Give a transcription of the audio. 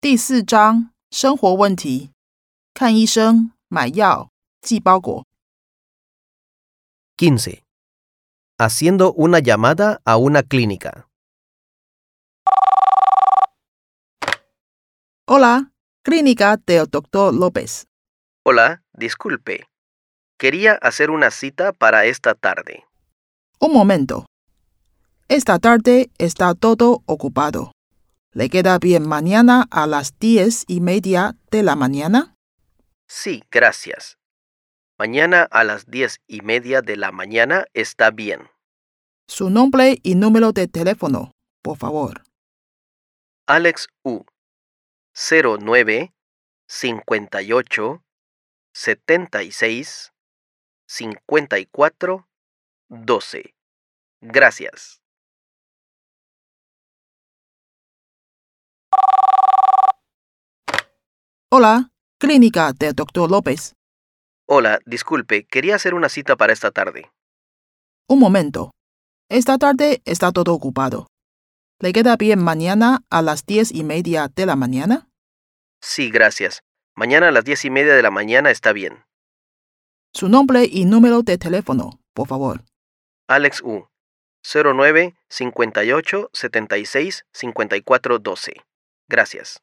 第四章生活问题：看医生、买药、寄包裹。 15. Haciendo una llamada a una clínica. Hola, clínica del doctor López. Hola, disculpe. Quería hacer una cita para esta tarde. Un momento. Esta tarde está todo ocupado. ¿Le queda bien mañana a las diez y media de la mañana? Sí, gracias. Mañana a las diez y media de la mañana está bien. Su nombre y número de teléfono, por favor. Alex U. 09 58 76 54 12. Gracias. Hola, clínica del doctor López. Hola, disculpe, quería hacer una cita para esta tarde. Un momento. Esta tarde está todo ocupado. ¿Le queda bien mañana a las diez y media de la mañana? Sí, gracias. Mañana a las diez y media de la mañana está bien. Su nombre y número de teléfono, por favor. Alex U. 09 58 76 54 12. Gracias.